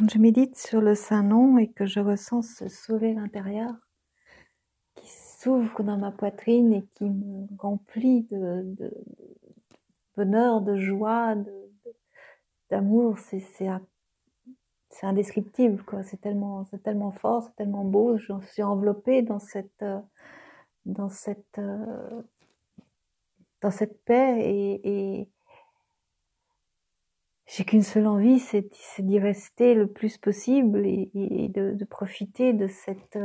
quand je médite sur le Saint-Nom et que je ressens ce sourire intérieur qui s'ouvre dans ma poitrine et qui me remplit de, bonheur, de joie, d'amour, c'est indescriptible quoi. C'est tellement fort, c'est tellement beau. Je suis enveloppée dans cette cette paix et j'ai qu'une seule envie, c'est d'y rester le plus possible et, de, profiter de cette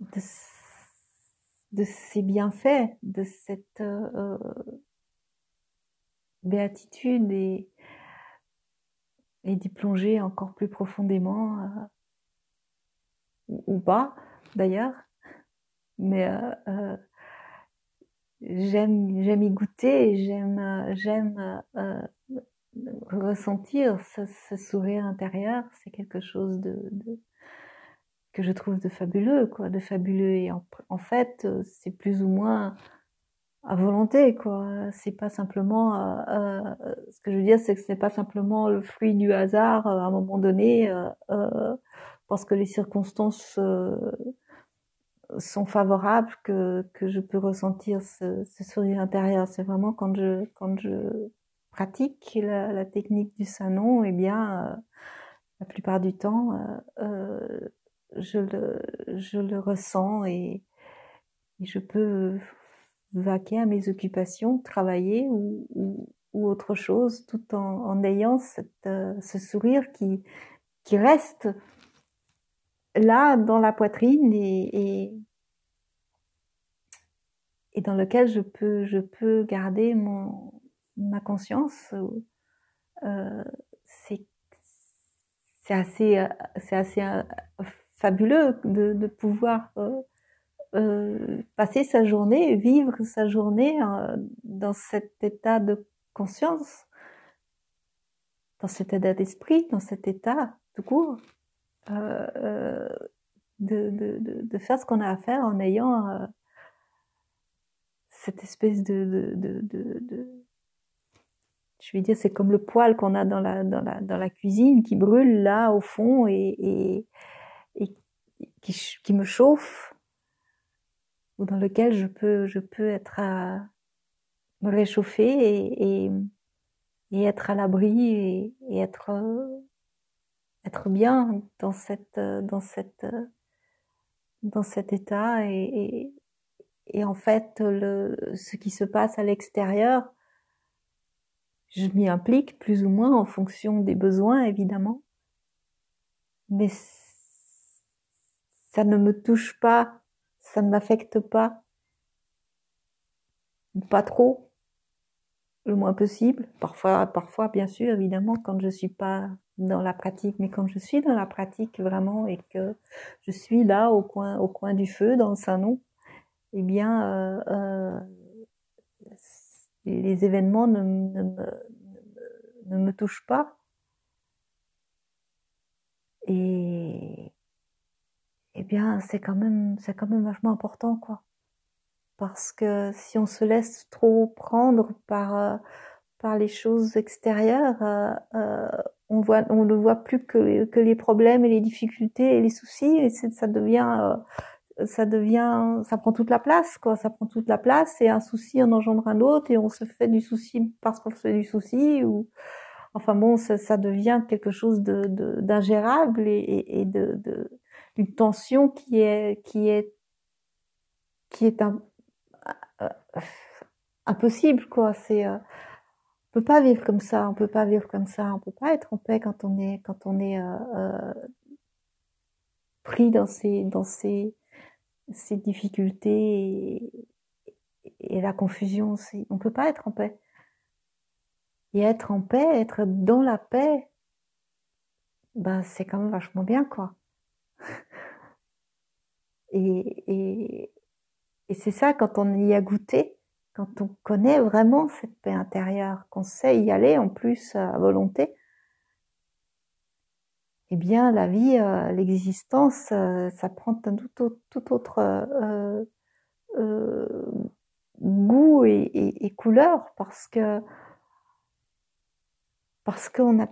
de, de, ces bienfaits, de cette euh, béatitude et, d'y plonger encore plus profondément euh, ou, pas d'ailleurs. Mais euh, euh, j'aime j'aime y goûter j'aime j'aime euh, ressentir ce, sourire intérieur. C'est quelque chose de, que je trouve de fabuleux quoi. De fabuleux et en, fait c'est plus ou moins à volonté quoi. C'est pas simplement euh, euh, ce que je veux dire c'est que ce n'est pas simplement le fruit du hasard euh, à un moment donné euh, parce que les circonstances sont favorables que, que je peux ressentir ce, ce sourire intérieur. C'est vraiment quand je, quand je pratique la, la technique du sanon, eh bien, euh, la plupart du temps, euh, euh, je, le, je le ressens et, et, je peux vaquer à mes occupations, travailler ou, ou, ou autre chose, tout en, en ayant cette, euh, ce sourire qui, qui reste là dans la poitrine et, et, dans lequel je peux je peux garder mon ma conscience euh, c'est assez assez euh, fabuleux de, de pouvoir euh, euh, passer sa journée vivre sa journée dans cet état de conscience dans cet état d'esprit dans cet état tout court euh, euh, de, de, de, faire ce qu'on a à faire en ayant euh, cette espèce de, de, de, je vais dire c'est comme le poil qu'on a dans la, dans, la, dans la cuisine qui brûle là au fond et, et, et qui, qui me chauffe ou dans lequel je peux je peux être à me réchauffer et, et, être à l'abri et, et être être bien dans cette dans cette dans cet état et en fait le ce qui se passe à l'extérieur je m'y implique plus ou moins en fonction des besoins évidemment. Mais ça ne me touche pas ça ne m'affecte pas. Pas trop le moins possible. Parfois parfois bien sûr évidemment quand je suis pas dans la pratique. Mais quand je suis dans la pratique vraiment et que je suis là au coin au coin du feu dans le salon eh bien euh, euh, les événements ne, ne, me, ne me touchent pas. Et eh bien c'est quand même c'est quand même vachement important quoi. Parce que si on se laisse trop prendre par euh, par les choses extérieures euh, euh, on voit on ne voit plus que, que les problèmes et les difficultés et les soucis et ça devient euh, ça devient ça prend toute la place quoi. Ça prend toute la place et un souci en engendre un autre et on se fait du souci parce qu'on fait du souci ou enfin bon ça, ça devient quelque chose de d'ingérable et, et, et de, de une tension qui est qui est qui est un, euh, impossible quoi. C'est euh, peut pas vivre comme ça on peut pas vivre comme ça on peut pas être en paix quand on est quand on est euh, euh, pris dans ces dans ces ces difficultés et, la confusion aussi. On peut pas être en paix. Et être en paix être dans la paix ben c'est quand même vachement bien quoi. Et, et, et c'est ça quand on y a goûté quand on connaît vraiment cette paix intérieure, qu'on sait y aller en plus à volonté, eh bien la vie, euh, l'existence, euh, ça prend tout autre, tout autre euh, euh, goût et, couleur parce que parce qu'on a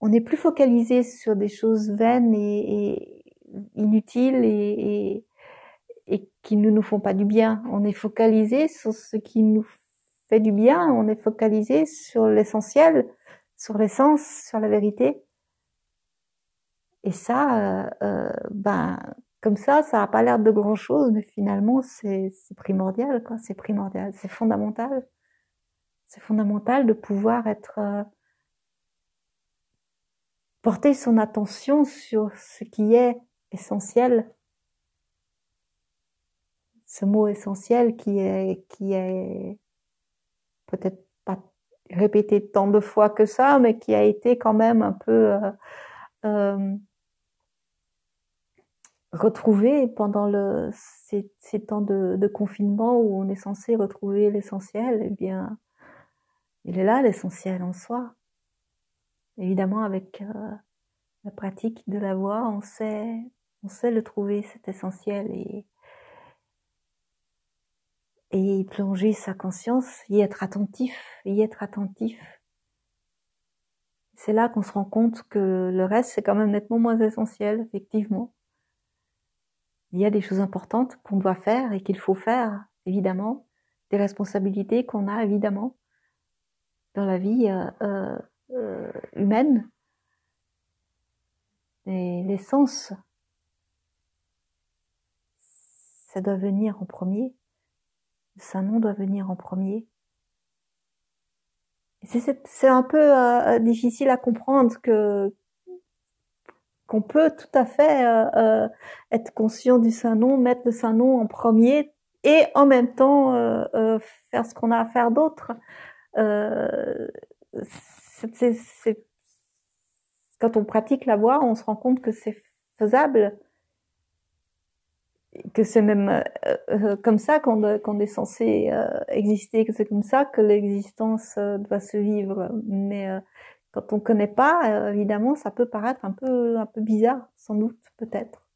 on n'est plus focalisé sur des choses vaines et, inutiles et, et, qui ne nous font pas du bien. On est focalisé sur ce qui nous fait du bien. On est focalisé sur l'essentiel, sur l'essence, sur la vérité. Et ça, euh, euh, ben, comme ça, ça n'a pas l'air de grand chose, mais finalement, c'est primordial, quoi. C'est primordial, c'est fondamental. C'est fondamental de pouvoir être euh, porter son attention sur ce qui est essentiel. Ce mot essentiel qui est qui est peut-être pas répété tant de fois que ça, mais qui a été quand même un peu euh, euh, retrouvé pendant le, ces, temps de, confinement où on est censé retrouver l'essentiel. Eh bien, il est là l'essentiel en soi. Évidemment, avec euh, la pratique de la voix, on sait, on sait le trouver, c'est essentiel, et, et y plonger sa conscience, y être attentif, y être attentif. C'est là qu'on se rend compte que le reste, c'est quand même nettement moins essentiel, effectivement. Il y a des choses importantes qu'on doit faire et qu'il faut faire, évidemment, des responsabilités qu'on a, évidemment, dans la vie euh, euh euh, humaine. Et l'essence, ça doit venir en premier. Le Saint-Nom doit venir en premier. C'est un peu euh, difficile à comprendre que qu'on peut tout à fait euh, être conscient du Saint-Nom, mettre le Saint-Nom en premier et en même temps faire ce qu'on a à faire d'autre quand on pratique la voix, on se rend compte que c'est faisable, que c'est même euh, euh, comme ça qu'on, est censé euh, exister, que c'est comme ça que l'existence doit se vivre. Mais quand on connaît pas, évidemment, ça peut paraître un peu, un peu bizarre, sans doute, peut-être.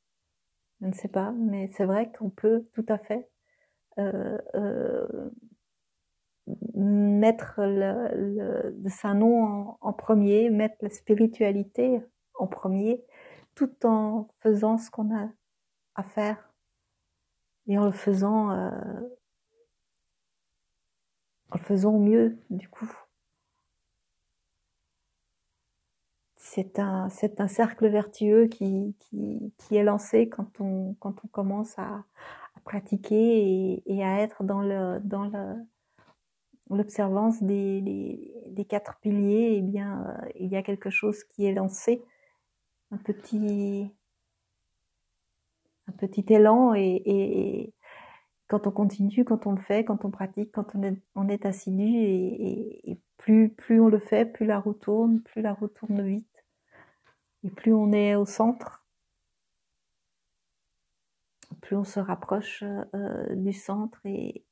Je ne sais pas, mais c'est vrai qu'on peut tout à fait mettre le, le, Saint-Nom en, premier, mettre la spiritualité en premier, tout en faisant ce qu'on a à faire et en le faisant, euh, en le faisant mieux du coup. C'est un, c'est un cercle vertueux qui, qui, est lancé quand on, quand on commence à, pratiquer et, à être dans le, dans l'observance des, des, quatre piliers, eh bien, euh, il y a quelque chose qui est lancé, un petit, un petit élan, et, quand on continue, quand on le fait, quand on pratique, quand on est, assidu, et, plus, plus on le fait, plus la roue tourne, plus la roue tourne vite, et plus on est au centre, plus on se rapproche euh, du centre et,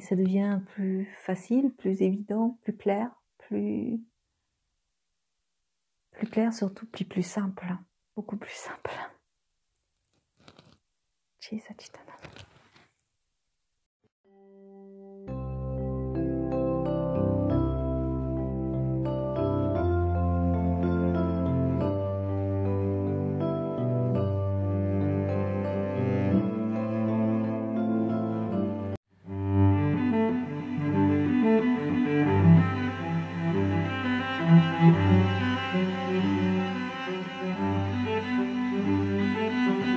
ça devient plus facile, plus évident, plus clair, plus, plus clair, surtout plus, plus simple, beaucoup plus simple. Chisa